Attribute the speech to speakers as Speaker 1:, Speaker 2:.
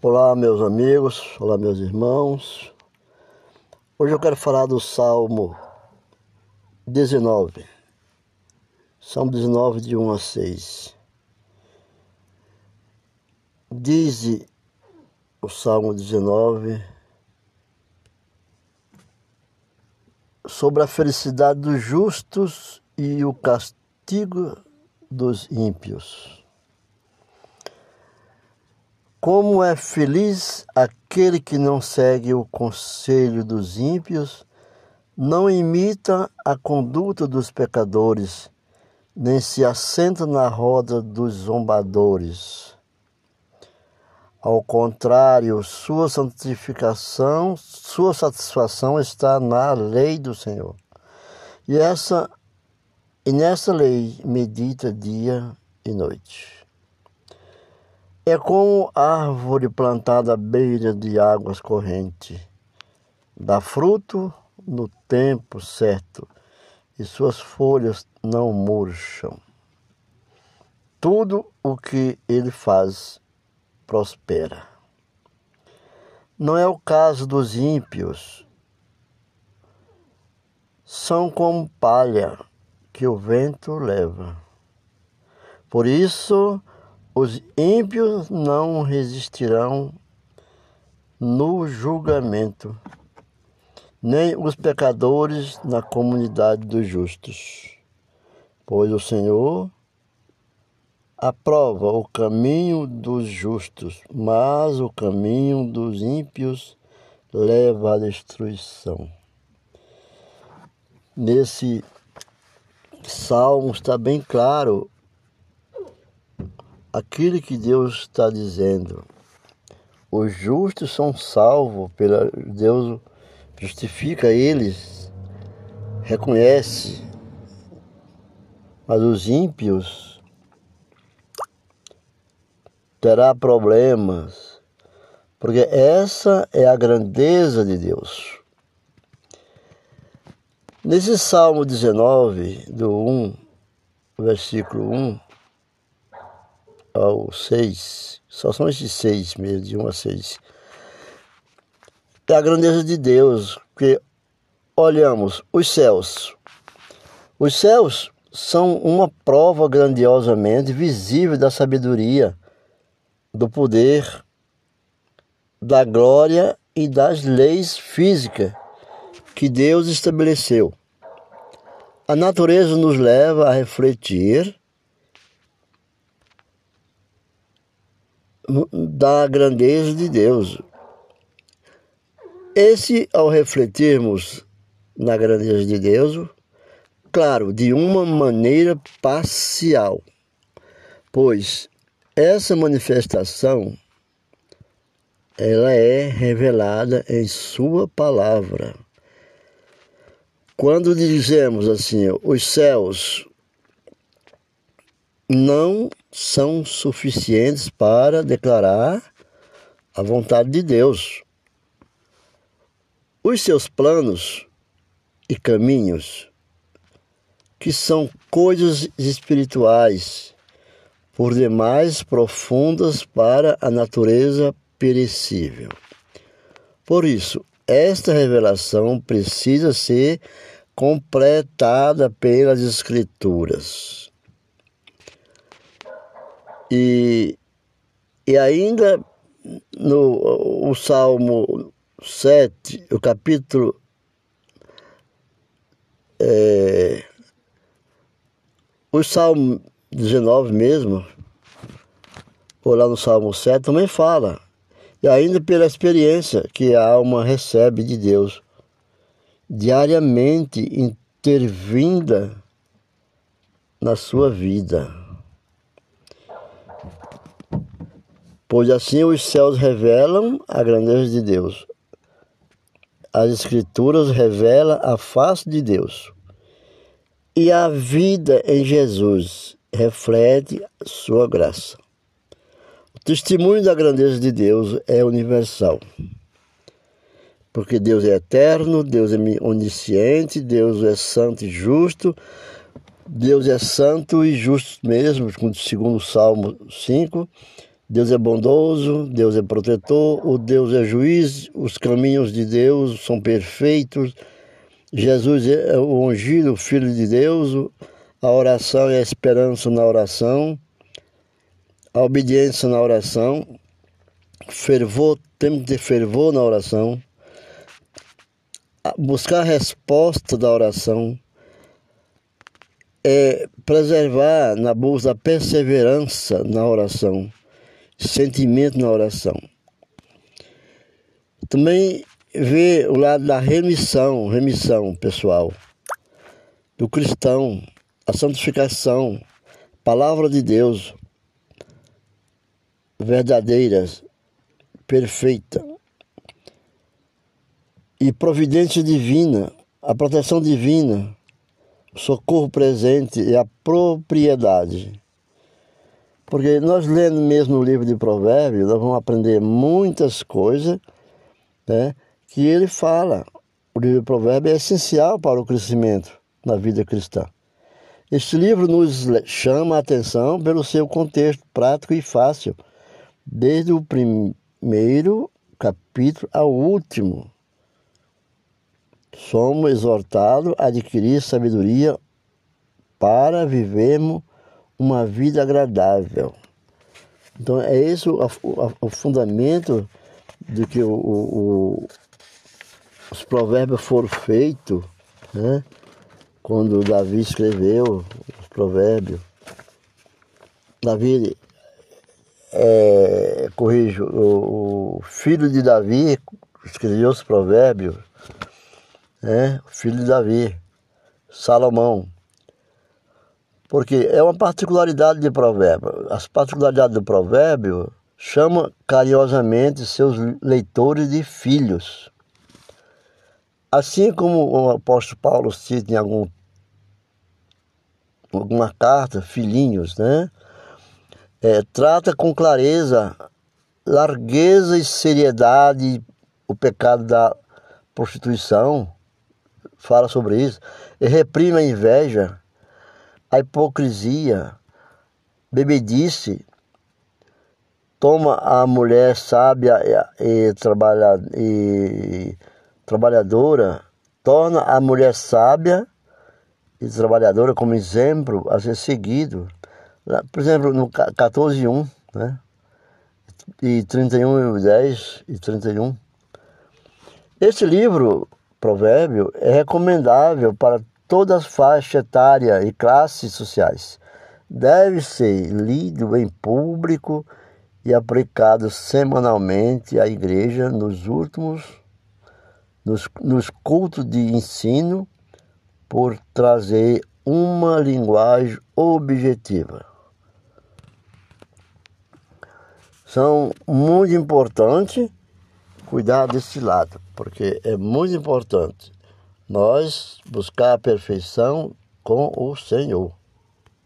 Speaker 1: Olá, meus amigos, olá, meus irmãos. Hoje eu quero falar do Salmo 19, Salmo 19, de 1 a 6. Diz o Salmo 19 sobre a felicidade dos justos e o castigo dos ímpios. Como é feliz aquele que não segue o conselho dos ímpios, não imita a conduta dos pecadores, nem se assenta na roda dos zombadores. Ao contrário, sua santificação, sua satisfação está na lei do Senhor. E essa e nessa lei medita dia e noite. É como árvore plantada à beira de águas correntes. Dá fruto no tempo certo e suas folhas não murcham. Tudo o que ele faz prospera. Não é o caso dos ímpios. São como palha que o vento leva. Por isso, os ímpios não resistirão no julgamento, nem os pecadores na comunidade dos justos. Pois o Senhor aprova o caminho dos justos, mas o caminho dos ímpios leva à destruição. Nesse salmo está bem claro aquilo que Deus está dizendo. Os justos são salvos pela Deus justifica eles, reconhece. Mas os ímpios terá problemas, porque essa é a grandeza de Deus. Nesse Salmo 19, do 1, versículo 1, ao 6, só são esses seis mesmo, de 1 a 6. É a grandeza de Deus, que olhamos os céus. Os céus são uma prova grandiosamente visível da sabedoria, do poder, da glória e das leis físicas que Deus estabeleceu. A natureza nos leva a refletir da grandeza de Deus. Esse, ao refletirmos na grandeza de Deus, claro, de uma maneira parcial, pois essa manifestação ela é revelada em sua palavra. Quando dizemos assim, os céus não são suficientes para declarar a vontade de Deus. Os seus planos e caminhos, que são coisas espirituais, por demais profundas para a natureza perecível. Por isso, esta revelação precisa ser completada pelas Escrituras. E, e ainda no o Salmo 7, o capítulo é, o Salmo 19 mesmo, ou lá no Salmo 7, também fala. E ainda pela experiência que a alma recebe de Deus, diariamente intervinda na sua vida. Pois assim os céus revelam a grandeza de Deus. As Escrituras revelam a face de Deus. E a vida em Jesus reflete sua graça. O testemunho da grandeza de Deus é universal. Porque Deus é eterno, Deus é onisciente, Deus é santo e justo, Deus é santo e justo mesmo, segundo o Salmo 5, Deus é bondoso, Deus é protetor, o Deus é juiz, os caminhos de Deus são perfeitos. Jesus é o ungido, Filho de Deus, a oração é a esperança na oração, a obediência na oração, fervor, temos ter fervor na oração, buscar a resposta da oração, é preservar na busca da perseverança na oração sentimento na oração. Também vê o lado da remissão, remissão pessoal, do cristão, a santificação, palavra de Deus, verdadeira, perfeita, e providência divina, a proteção divina, o socorro presente e a propriedade. Porque nós lendo mesmo o livro de Provérbios, nós vamos aprender muitas coisas né, que ele fala. O livro de Provérbios é essencial para o crescimento na vida cristã. Este livro nos chama a atenção pelo seu contexto prático e fácil, desde o primeiro capítulo ao último. Somos exortados a adquirir sabedoria para vivermos uma vida agradável. Então é esse o, fundamento de que o, o, os provérbios foram feitos, né? quando Davi escreveu os provérbios. Davi, é, corrijo, o, o, filho de Davi escreveu os provérbios, né? o filho de Davi, Salomão. Porque é uma particularidade de provérbio. As particularidades do provérbio chamam carinhosamente seus leitores de filhos. Assim como o apóstolo Paulo cita em algum, alguma carta, filhinhos, né? É, trata com clareza, largueza e seriedade o pecado da prostituição, fala sobre isso, e reprime a inveja, a hipocrisia, bebedice, toma a mulher sábia e, trabalha, e trabalhadora, torna a mulher sábia e trabalhadora como exemplo a ser seguido. Por exemplo, no 14.1, né? E 31 e 10 e 31. Este livro, Provérbio, é recomendável para todas as faixas etárias e classes sociais. Deve ser lido em público e aplicado semanalmente à igreja nos últimos nos, nos cultos de ensino por trazer uma linguagem objetiva. São muito importantes cuidar desse lado, porque é muito importante nós buscar a perfeição com o Senhor.